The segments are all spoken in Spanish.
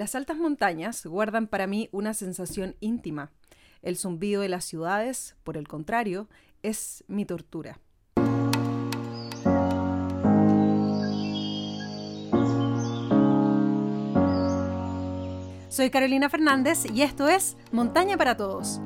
Las altas montañas guardan para mí una sensación íntima. El zumbido de las ciudades, por el contrario, es mi tortura. Soy Carolina Fernández y esto es Montaña para Todos.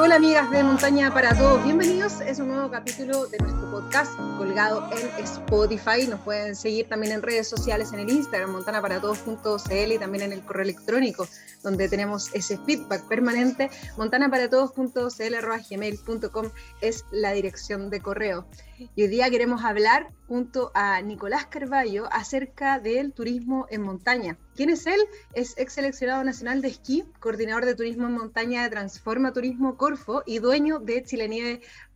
Hola amigas de Montaña para Todos, bienvenidos. Es un nuevo capítulo de nuestro podcast colgado en Spotify. Nos pueden seguir también en redes sociales, en el Instagram, montanaparaTodos.cl y también en el correo electrónico, donde tenemos ese feedback permanente. montanaparaTodos.cl.gmail.com es la dirección de correo. Y hoy día queremos hablar junto a Nicolás Carballo acerca del turismo en montaña. ¿Quién es él? Es ex seleccionado nacional de esquí, coordinador de turismo en montaña de Transforma Turismo Corfo y dueño de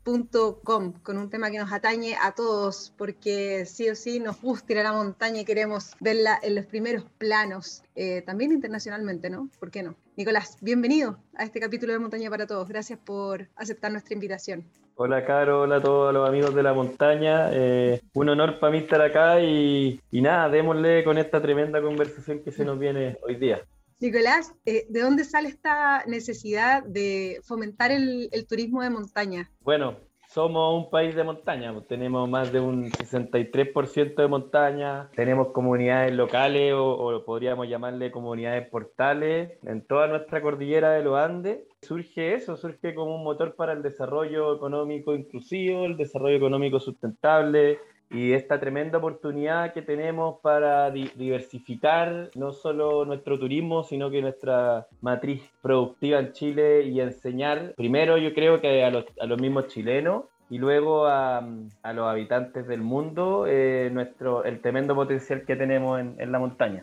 chilenieve.com, con un tema que nos atañe a todos, porque sí o sí nos gusta ir a la montaña y queremos verla en los primeros planos, eh, también internacionalmente, ¿no? ¿Por qué no? Nicolás, bienvenido a este capítulo de Montaña para Todos. Gracias por aceptar nuestra invitación. Hola Caro, hola a todos los amigos de la montaña. Eh, un honor para mí estar acá y, nada, démosle con esta tremenda conversación que se nos viene hoy día. Nicolás, eh, ¿de dónde sale esta necesidad de fomentar el, turismo de montaña? Bueno, somos un país de montaña, pues, tenemos más de un 63% de montaña, tenemos comunidades locales o, podríamos llamarle comunidades portales en toda nuestra cordillera de los Andes. Surge eso, surge como un motor para el desarrollo económico inclusivo, el desarrollo económico sustentable, y esta tremenda oportunidad que tenemos para diversificar no solo nuestro turismo, sino que nuestra matriz productiva en Chile y enseñar, primero yo creo que a los, a los mismos chilenos y luego a, a los habitantes del mundo eh, nuestro, el tremendo potencial que tenemos en, en la montaña.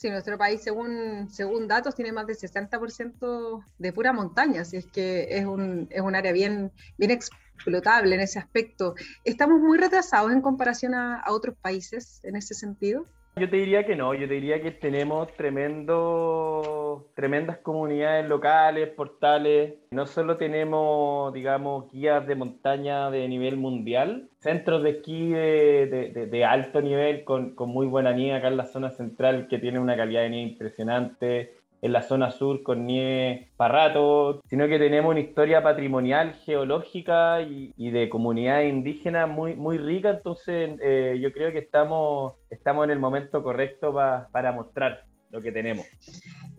Sí, nuestro país, según, según datos, tiene más del 60% de pura montaña, así es que es un, es un área bien, bien explotable en ese aspecto. ¿Estamos muy retrasados en comparación a, otros países en ese sentido? Yo te diría que no, yo te diría que tenemos tremendo, tremendas comunidades locales, portales. No solo tenemos, digamos, guías de montaña de nivel mundial, centros de esquí de, alto nivel con, con, muy buena nieve acá en la zona central que tiene una calidad de nieve impresionante en la zona sur con nieve para rato, sino que tenemos una historia patrimonial, geológica y, de comunidades indígenas muy, muy rica, entonces eh, yo creo que estamos, estamos en el momento correcto para mostrar lo que tenemos.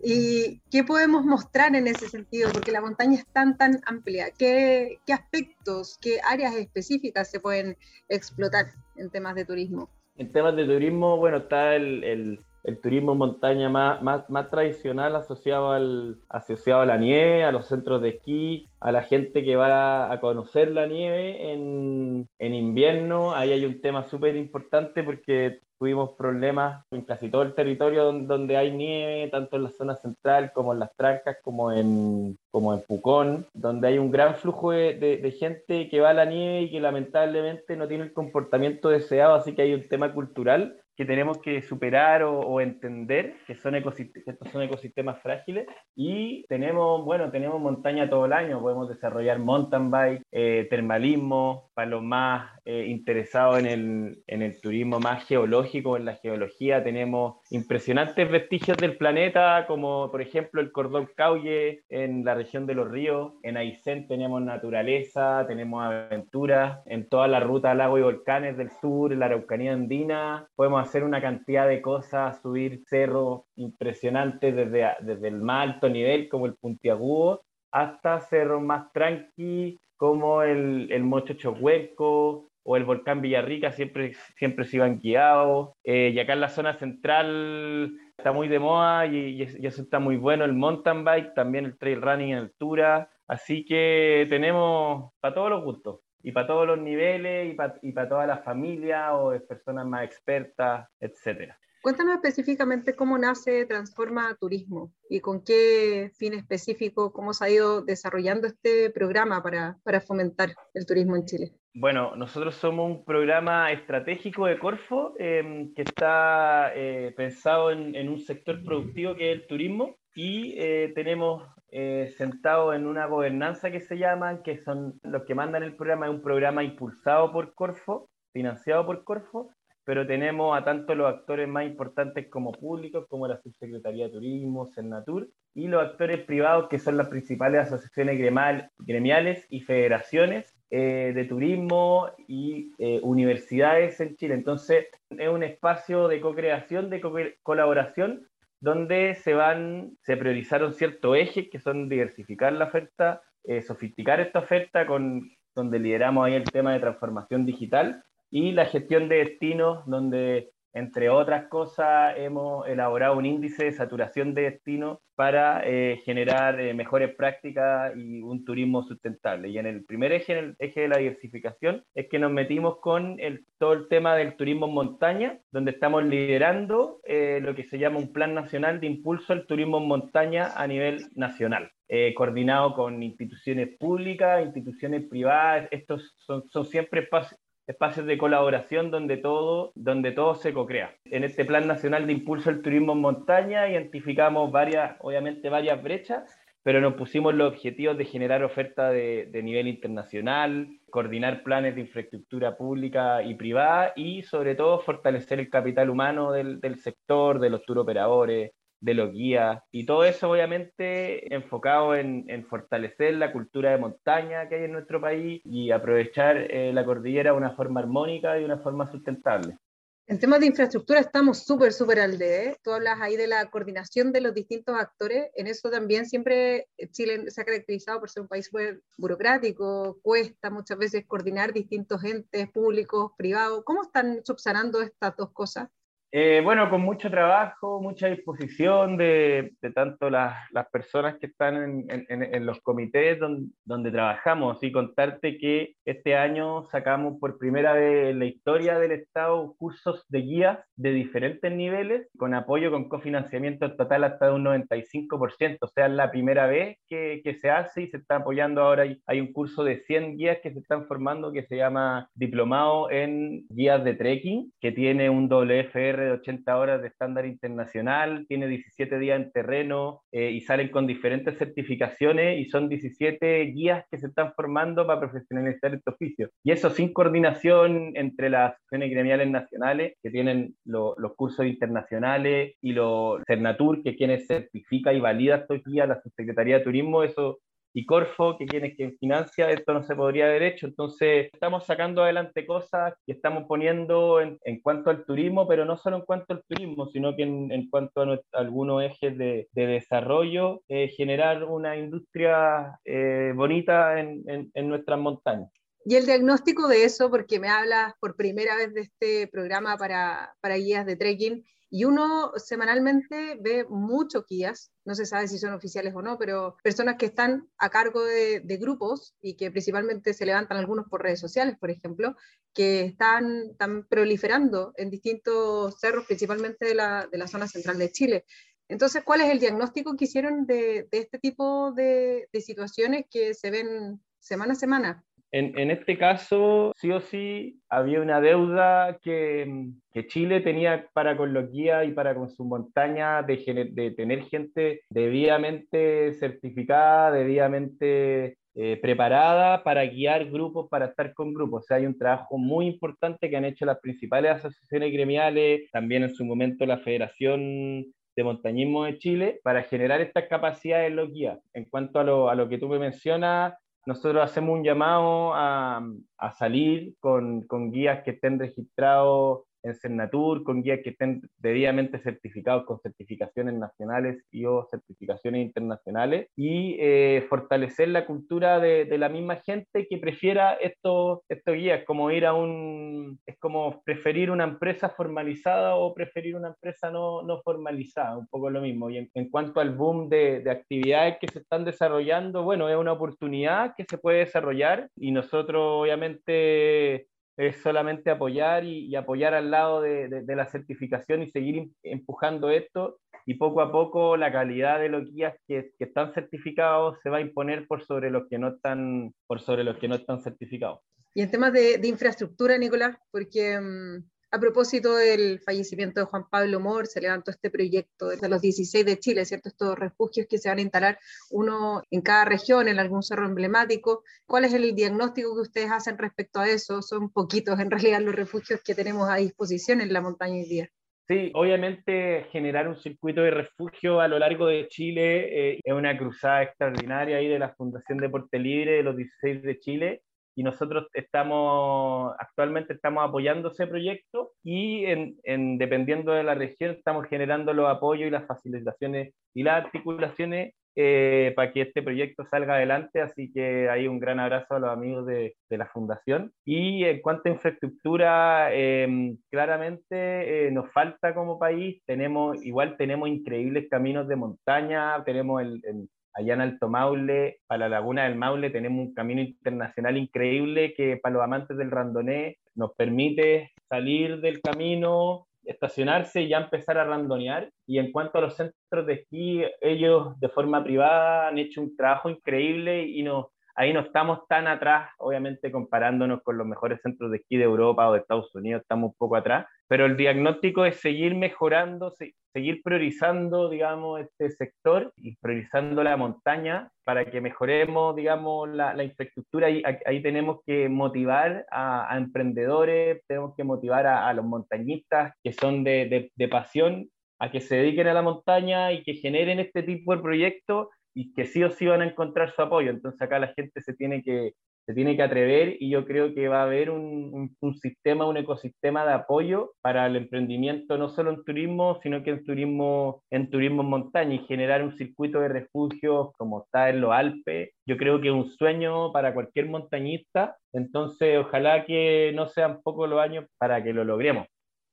¿Y qué podemos mostrar en ese sentido? Porque la montaña es tan, tan amplia. ¿Qué, qué aspectos, qué áreas específicas se pueden explotar en temas de turismo? En temas de turismo, bueno, está el el turismo en montaña más, más, tradicional asociado, al, asociado a la nieve, a los centros de esquí, a la gente que va a conocer la nieve en, en invierno. Ahí hay un tema súper importante porque tuvimos problemas en casi todo el territorio donde, hay nieve, tanto en la zona central como en las trancas, como en, como en Pucón, donde hay un gran flujo de, gente que va a la nieve y que lamentablemente no tiene el comportamiento deseado, así que hay un tema cultural que tenemos que superar o, entender que son ecosistemas, estos son ecosistemas frágiles y tenemos, bueno, tenemos montaña todo el año, podemos desarrollar mountain bike, eh, termalismo, para los más eh, interesados en el, en el turismo más geológico, en la geología, tenemos impresionantes vestigios del planeta, como por ejemplo el cordón Cauye en la región de los ríos, en Aysén tenemos naturaleza, tenemos aventuras, en toda la ruta lagos y volcanes del sur, en la Araucanía andina, podemos hacer una cantidad de cosas, subir cerros impresionantes desde, desde el más alto nivel como el Puntiagudo hasta cerros más tranqui como el, el Mocho Chocueco o el volcán Villarrica siempre, siempre se iban guiados. Eh, y acá en la zona central está muy de moda y, eso está muy bueno, el mountain bike, también el trail running en altura. Así que tenemos para todos los gustos y para todos los niveles y para, y para toda la familia o personas más expertas, etcétera. Cuéntanos específicamente cómo nace Transforma Turismo y con qué fin específico, cómo se ha ido desarrollando este programa para, para fomentar el turismo en Chile. Bueno, nosotros somos un programa estratégico de Corfo em, que está eh, pensado en, en, un sector productivo que es el turismo y eh, tenemos eh, sentado en una gobernanza que se llama, que son los que mandan el programa, es un programa impulsado por Corfo, financiado por Corfo, pero tenemos a tanto los actores más importantes como públicos, como la Subsecretaría de Turismo, Senatur, y los actores privados, que son las principales asociaciones gremiales y federaciones eh, de turismo y eh, universidades en Chile. Entonces, es un espacio de co-creación, de colaboración, donde se van, se priorizaron ciertos ejes que son diversificar la oferta, eh, sofisticar esta oferta, con, donde lideramos ahí el tema de transformación digital y la gestión de destinos, donde entre otras cosas, hemos elaborado un índice de saturación de destino para eh, generar eh, mejores prácticas y un turismo sustentable. Y en el primer eje, en el eje de la diversificación, es que nos metimos con el, todo el tema del turismo en montaña, donde estamos liderando eh, lo que se llama un plan nacional de impulso al turismo en montaña a nivel nacional. coordinado con instituciones públicas, instituciones privadas, estos son, son siempre espacios, de colaboración donde todo, donde todo se co-crea. En este Plan Nacional de Impulso al Turismo en Montaña identificamos varias, obviamente varias brechas, pero nos pusimos los objetivos de generar oferta de, de nivel internacional, coordinar planes de infraestructura pública y privada y sobre todo fortalecer el capital humano del, del sector, de los turoperadores, de los guías y todo eso obviamente enfocado en, fortalecer la cultura de montaña que hay en nuestro país y aprovechar eh, la cordillera de una forma armónica y de una forma sustentable. En temas de infraestructura estamos súper, súper al de. ¿eh? Tú hablas ahí de la coordinación de los distintos actores. En eso también siempre Chile se ha caracterizado por ser un país súper burocrático, cuesta muchas veces coordinar distintos entes públicos, privados. ¿Cómo están subsanando estas dos cosas? Eh, bueno, con mucho trabajo, mucha disposición de, tanto las, las, personas que están en, en, en los comités donde, donde, trabajamos. Y contarte que este año sacamos por primera vez en la historia del Estado cursos de guías de diferentes niveles, con apoyo, con cofinanciamiento total hasta de un 95%. O sea, es la primera vez que, que se hace y se está apoyando ahora. Hay, hay un curso de 100 guías que se están formando que se llama Diplomado en Guías de Trekking, que tiene un WFR de 80 horas de estándar internacional, tiene 17 días en terreno eh, y salen con diferentes certificaciones y son 17 guías que se están formando para profesionalizar este oficio. Y eso sin coordinación entre las asociaciones gremiales nacionales que tienen los cursos internacionales y los Cernatur, que quienes certifica y valida estos guías, la Subsecretaría de Turismo, eso y Corfo, que quien es quien financia, esto no se podría haber hecho. Entonces, estamos sacando adelante cosas que estamos poniendo en, en cuanto al turismo, pero no solo en cuanto al turismo, sino que en, en cuanto a, algunos ejes de, de desarrollo, eh, generar una industria eh, bonita en, en nuestras montañas. Y el diagnóstico de eso, porque me hablas por primera vez de este programa para, para guías de trekking, y uno semanalmente ve muchos guías, no se sabe si son oficiales o no, pero personas que están a cargo de, grupos y que principalmente se levantan algunos por redes sociales, por ejemplo, que están, están proliferando en distintos cerros, principalmente de la, zona central de Chile. Entonces, ¿cuál es el diagnóstico que hicieron de, este tipo de situaciones que se ven semana a semana? En, este caso, sí o sí, había una deuda que, Chile tenía para con los guías y para con su montaña de, de tener gente debidamente certificada, debidamente eh, preparada para guiar grupos, para estar con grupos. O sea, hay un trabajo muy importante que han hecho las principales asociaciones gremiales, también en su momento la Federación de Montañismo de Chile, para generar estas capacidades en los guías. En cuanto a lo, a lo que tú me mencionas, nosotros hacemos un llamado a, a salir con, con, guías que estén registrados en Cernatur, con guías que estén debidamente certificados con certificaciones nacionales y o certificaciones internacionales, y eh, fortalecer la cultura de, de, la misma gente que prefiera estos, estos guías, como ir a un, es como preferir una empresa formalizada o preferir una empresa no, no formalizada, un poco lo mismo. Y en, en cuanto al boom de, de actividades que se están desarrollando, bueno, es una oportunidad que se puede desarrollar y nosotros obviamente es solamente apoyar y, y apoyar al lado de, de, de, la certificación y seguir empujando esto y poco a poco la calidad de los guías que, que, están certificados se va a imponer por sobre los que no están, por sobre los que no están certificados. Y en temas de, de infraestructura, Nicolás, porque um, A propósito del fallecimiento de Juan Pablo Mor, se levantó este proyecto de los 16 de Chile, ¿cierto? Estos refugios que se van a instalar uno en cada región, en algún cerro emblemático. ¿Cuál es el diagnóstico que ustedes hacen respecto a eso? Son poquitos en realidad los refugios que tenemos a disposición en la montaña hoy día. Sí, obviamente generar un circuito de refugio a lo largo de Chile eh, es una cruzada extraordinaria ahí de la Fundación Deporte Libre de los 16 de Chile y nosotros estamos, actualmente estamos apoyando ese proyecto y en, dependiendo de la región estamos generando los apoyos y las facilitaciones y las articulaciones eh, para que este proyecto salga adelante, así que hay un gran abrazo a los amigos de, de la Fundación. Y en cuanto a infraestructura, em, claramente eh, nos falta como país, tenemos, igual tenemos increíbles caminos de montaña, tenemos el, el allá en Alto Maule, para la Laguna del Maule, tenemos un camino internacional increíble que para los amantes del randoné nos permite salir del camino, estacionarse y ya empezar a randonear. Y en cuanto a los centros de esquí, ellos de forma privada han hecho un trabajo increíble y ahí no estamos tan atrás, obviamente comparándonos con los mejores centros de esquí de Europa o de Estados Unidos, estamos un poco atrás, pero el diagnóstico es seguir mejorando, seguir priorizando, digamos, este sector y priorizando la montaña para que mejoremos, digamos, la, infraestructura. Ahí, ahí tenemos que motivar a, emprendedores, tenemos que motivar a, los montañistas que son de, de pasión a que se dediquen a la montaña y que generen este tipo de proyectos y que sí o sí van a encontrar su apoyo. Entonces acá la gente se tiene que, se tiene que atrever y yo creo que va a haber un, un, sistema, un ecosistema de apoyo para el emprendimiento, no solo en turismo, sino que en turismo en turismo en montaña y generar un circuito de refugios como está en los Alpes. Yo creo que es un sueño para cualquier montañista, entonces ojalá que no sean pocos los años para que lo logremos.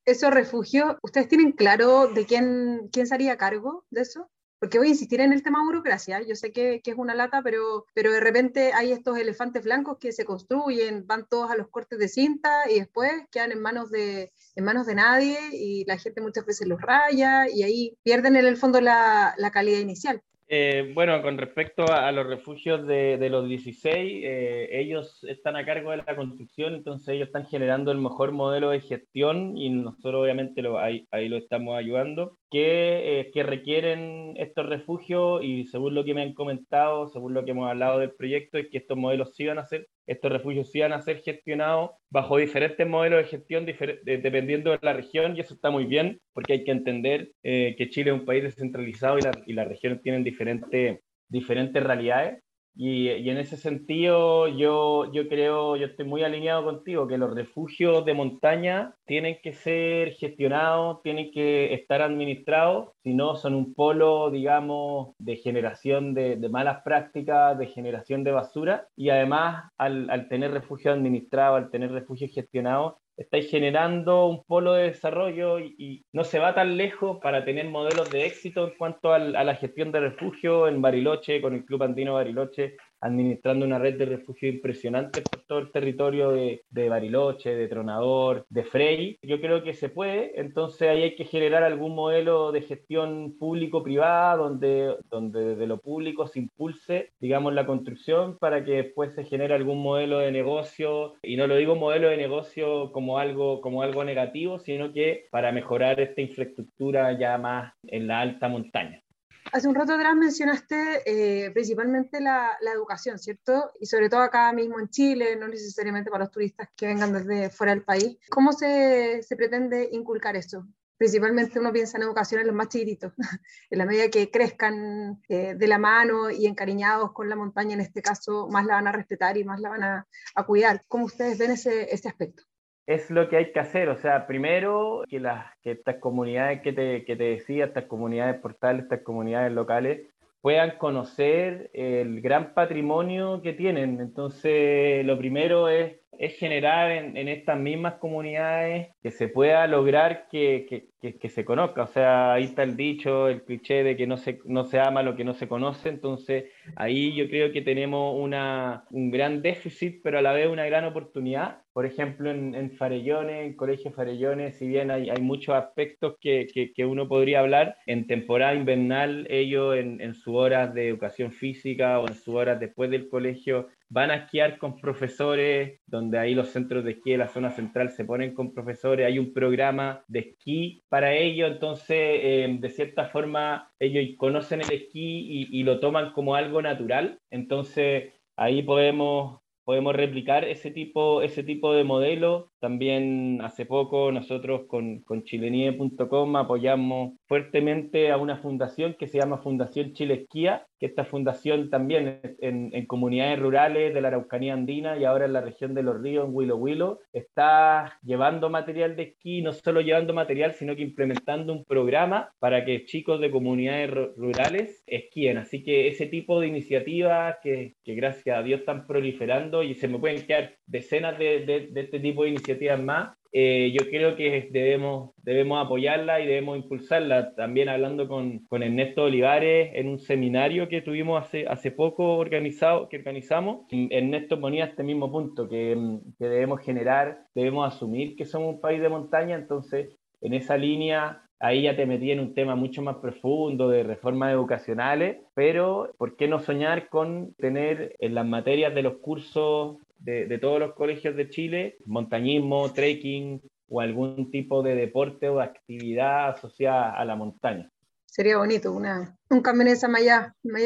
Esos refugios, ¿ustedes tienen claro de quién, quién se haría cargo de eso? Porque voy a insistir en el tema burocracia, yo sé que, que, es una lata, pero, pero de repente hay estos elefantes blancos que se construyen, van todos a los cortes de cinta y después quedan en manos de, en manos de nadie y la gente muchas veces los raya y ahí pierden en el fondo la, la calidad inicial. Eh, bueno, con respecto a, los refugios de, los 16, eh, ellos están a cargo de la construcción, entonces ellos están generando el mejor modelo de gestión y nosotros obviamente ahí, lo estamos ayudando que, eh, requieren estos refugios y según lo que me han comentado, según lo que hemos hablado del proyecto, es que estos modelos sí van a ser, estos refugios sí van a ser gestionados bajo diferentes modelos de gestión dependiendo de la región y eso está muy bien porque hay que entender eh, que Chile es un país descentralizado y, la, y las regiones tienen diferentes, diferentes realidades y, en ese sentido, yo, yo creo, yo estoy muy alineado contigo, que los refugios de montaña tienen que ser gestionados, tienen que estar administrados, si no son un polo, digamos, de generación de, de malas prácticas, de generación de basura, y además al, al tener refugio administrado, al tener refugio gestionado, estáis generando un polo de desarrollo y, no se va tan lejos para tener modelos de éxito en cuanto a la gestión de refugio en Bariloche, con el Club Andino Bariloche, administrando una red de refugio impresionante por todo el territorio de, Bariloche, de Tronador, de Frey. Yo creo que se puede, entonces ahí hay que generar algún modelo de gestión público-privada donde, donde desde lo público se impulse, digamos, la construcción para que después se genere algún modelo de negocio, y no lo digo modelo de negocio como algo, como algo negativo, sino que para mejorar esta infraestructura ya más en la alta montaña. Hace un rato atrás mencionaste eh, principalmente la, la, educación, ¿cierto? Y sobre todo acá mismo en Chile, no necesariamente para los turistas que vengan desde fuera del país. ¿Cómo se, se pretende inculcar eso? Principalmente uno piensa en educación en los más chiquititos, en la medida que crezcan eh, de la mano y encariñados con la montaña, en este caso, más la van a respetar y más la van a, a cuidar. ¿Cómo ustedes ven ese, ese aspecto? Es lo que hay que hacer. O sea, primero que, las, que estas comunidades que te, que te decía, estas comunidades portales, estas comunidades locales, puedan conocer el gran patrimonio que tienen. Entonces, lo primero es, es generar en, estas mismas comunidades que se pueda lograr que, se conozca. O sea, ahí está el dicho, el cliché de que no se, ama lo que no se conoce. Entonces, ahí yo creo que tenemos un gran déficit, pero a la vez una gran oportunidad por ejemplo, en, Farellones, en Colegio Farellones, si bien hay, muchos aspectos que, uno podría hablar, en temporada invernal ellos en, en sus horas de educación física o en sus horas después del colegio van a esquiar con profesores, donde ahí los centros de esquí de la zona central se ponen con profesores, hay un programa de esquí para ellos, entonces eh, de cierta forma ellos conocen el esquí y, y lo toman como algo natural, entonces ahí podemos podemos replicar ese tipo, ese tipo de modelo. También hace poco nosotros con, con chilenie.com apoyamos fuertemente a una fundación que se llama Fundación Chile Esquía, que esta fundación también en, en, comunidades rurales de la Araucanía Andina y ahora en la región de Los Ríos, en Huilo Huilo, está llevando material de esquí, no solo llevando material, sino que implementando un programa para que chicos de comunidades rurales esquíen. Así que ese tipo de iniciativas que, que gracias a Dios están proliferando y se me pueden quedar decenas de, de, de este tipo de iniciativas más, eh, yo creo que debemos, debemos apoyarla y debemos impulsarla. También hablando con, con, Ernesto Olivares en un seminario que tuvimos hace, hace poco organizado, que organizamos, Ernesto ponía este mismo punto, que, que debemos generar, debemos asumir que somos un país de montaña, entonces en esa línea ahí ya te metí en un tema mucho más profundo de reformas educacionales, pero ¿por qué no soñar con tener en las materias de los cursos de, todos los colegios de Chile, montañismo, trekking o algún tipo de deporte o actividad asociada a la montaña. Sería bonito, una, un cambio en esa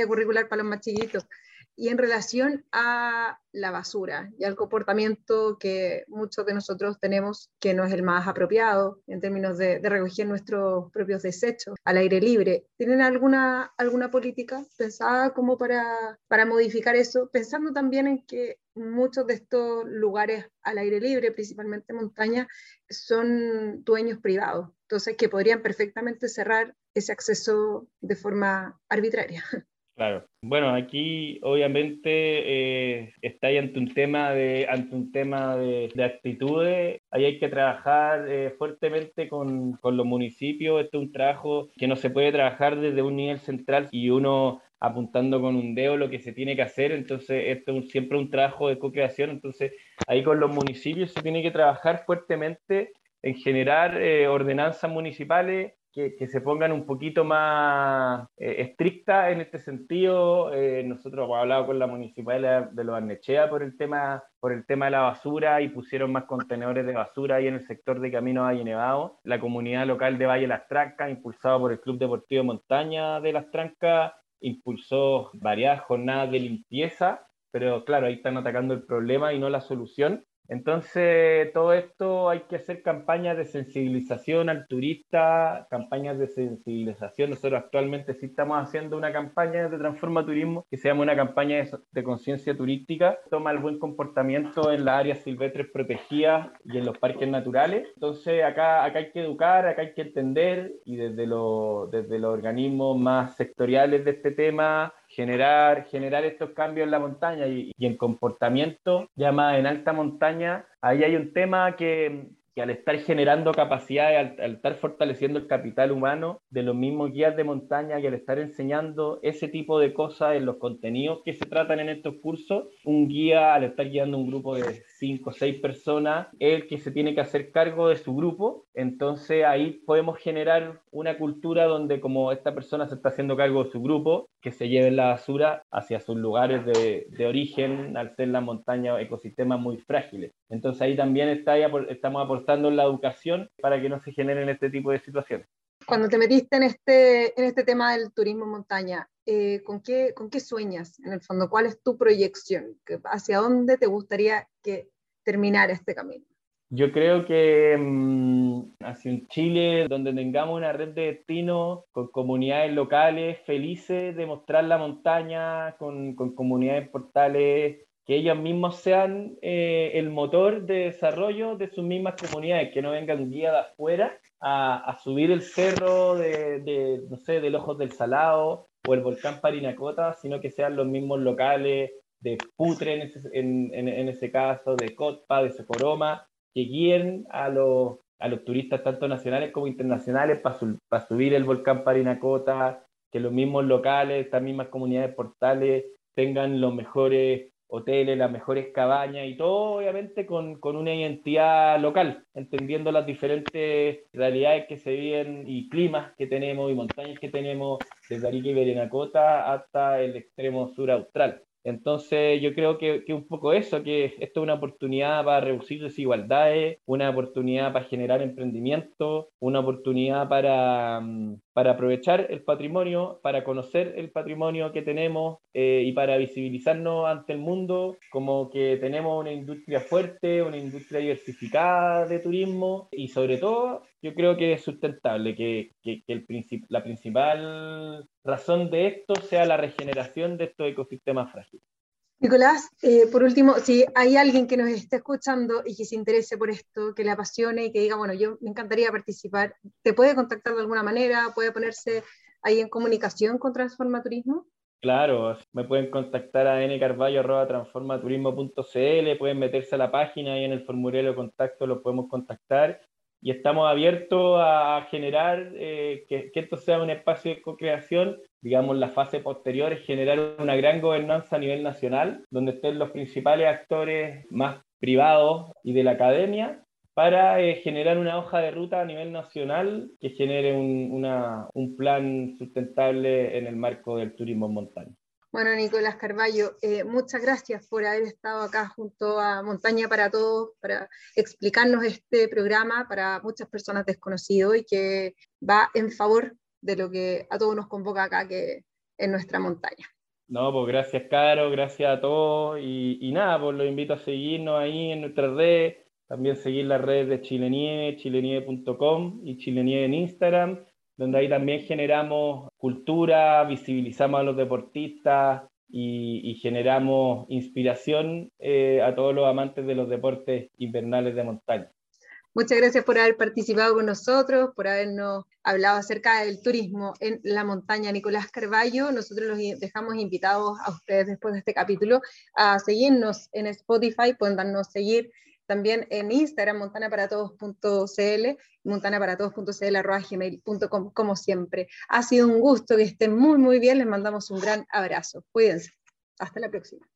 curricular para los más chiquitos y en relación a la basura y al comportamiento que muchos de nosotros tenemos, que no es el más apropiado en términos de, de, recoger nuestros propios desechos al aire libre. ¿Tienen alguna, alguna política pensada como para, para modificar eso? Pensando también en que muchos de estos lugares al aire libre, principalmente montaña, son dueños privados, entonces que podrían perfectamente cerrar ese acceso de forma arbitraria. Claro. Bueno, aquí obviamente eh, está ante un tema de ante un tema de, actitudes. Ahí hay que trabajar eh, fuertemente con, con, los municipios. Este es un trabajo que no se puede trabajar desde un nivel central y uno apuntando con un dedo lo que se tiene que hacer. Entonces, esto es siempre un trabajo de co-creación. Entonces, ahí con los municipios se tiene que trabajar fuertemente en generar eh, ordenanzas municipales que, se pongan un poquito más eh, estrictas en este sentido. Eh, nosotros hemos hablado con la municipalidad de Los Arnechea por el tema por el tema de la basura y pusieron más contenedores de basura ahí en el sector de Camino Valle Nevado. La comunidad local de Valle Las Trancas, impulsado por el Club Deportivo Montaña de Las Trancas, impulsó varias jornadas de limpieza, pero claro, ahí están atacando el problema y no la solución. Entonces, todo esto hay que hacer campañas de sensibilización al turista, campañas de sensibilización. Nosotros actualmente sí estamos haciendo una campaña de Transforma Turismo que se llama una campaña de, conciencia turística. Toma el buen comportamiento en las áreas silvestres protegidas y en los parques naturales. Entonces, acá, acá hay que educar, acá hay que entender y desde, lo, desde los organismos más sectoriales de este tema generar, generar estos cambios en la montaña y, y en comportamiento ya en alta montaña, ahí hay un tema que, que al estar generando capacidades, al, estar fortaleciendo el capital humano de los mismos guías de montaña y al estar enseñando ese tipo de cosas en los contenidos que se tratan en estos cursos, un guía al estar guiando un grupo de cinco o seis personas, es el que se tiene que hacer cargo de su grupo, entonces ahí podemos generar una cultura donde como esta persona se está haciendo cargo de su grupo, que se lleve la basura hacia sus lugares de, de origen, al ser la montaña ecosistemas muy frágiles. Entonces ahí también está, estamos aportando en la educación para que no se generen este tipo de situaciones. Cuando te metiste en este, en este tema del turismo montaña, eh, ¿con, qué, ¿con qué sueñas en el fondo? ¿Cuál es tu proyección? ¿Hacia dónde te gustaría que terminara este camino? Yo creo que mmm, hacia un Chile donde tengamos una red de destinos con comunidades locales felices de mostrar la montaña, con, con comunidades portales que ellos mismos sean eh, el motor de desarrollo de sus mismas comunidades, que no vengan guía de afuera a, subir el cerro de, de, no sé, del Ojos del Salado o el volcán Parinacota, sino que sean los mismos locales de Putre en ese, en, en, ese caso, de Cotpa, de Socoroma, que guíen a los, a los turistas tanto nacionales como internacionales para su, subir el volcán Parinacota, que los mismos locales, estas mismas comunidades portales tengan los mejores hoteles, las mejores cabañas y todo obviamente con, con, una identidad local, entendiendo las diferentes realidades que se viven y climas que tenemos y montañas que tenemos desde Arica y Berenacota hasta el extremo sur austral. Entonces yo creo que, que un poco eso, que esto es una oportunidad para reducir desigualdades, una oportunidad para generar emprendimiento, una oportunidad para, mm, para aprovechar el patrimonio, para conocer el patrimonio que tenemos eh, y para visibilizarnos ante el mundo como que tenemos una industria fuerte, una industria diversificada de turismo y sobre todo yo creo que es sustentable, que, que, el la principal razón de esto sea la regeneración de estos ecosistemas frágiles. Nicolás, eh, por último, si hay alguien que nos esté escuchando y que se interese por esto, que le apasione y que diga, bueno, yo me encantaría participar, ¿te puede contactar de alguna manera? ¿Puede ponerse ahí en comunicación con Transforma Turismo? Claro, me pueden contactar a ncarvallo.transformaturismo.cl, pueden meterse a la página y en el formulario de contacto los podemos contactar y estamos abiertos a generar eh, que, esto sea un espacio de co-creación. Digamos, la fase posterior es generar una gran gobernanza a nivel nacional, donde estén los principales actores más privados y de la academia, para eh, generar una hoja de ruta a nivel nacional que genere un, un plan sustentable en el marco del turismo en montaña. Bueno, Nicolás Carballo, eh, muchas gracias por haber estado acá junto a Montaña para Todos, para explicarnos este programa para muchas personas desconocidos y que va en favor de lo que a todos nos convoca acá, que es nuestra montaña. No, pues gracias, Caro, gracias a todos. Y, nada, pues los invito a seguirnos ahí en nuestras redes, también seguir las redes de Chilenieve, chilenieve.com y Chilenieve en Instagram donde ahí también generamos cultura, visibilizamos a los deportistas y, generamos inspiración eh, a todos los amantes de los deportes invernales de montaña. Muchas gracias por haber participado con nosotros, por habernos hablado acerca del turismo en la montaña Nicolás Carballo. Nosotros los dejamos invitados a ustedes después de este capítulo a seguirnos en Spotify, pueden darnos seguir también en Instagram, montanaparatodos.cl, montanaparatodos.cl, gmail.com, como siempre. Ha sido un gusto que estén muy, muy bien. Les mandamos un gran abrazo. Cuídense. Hasta la próxima.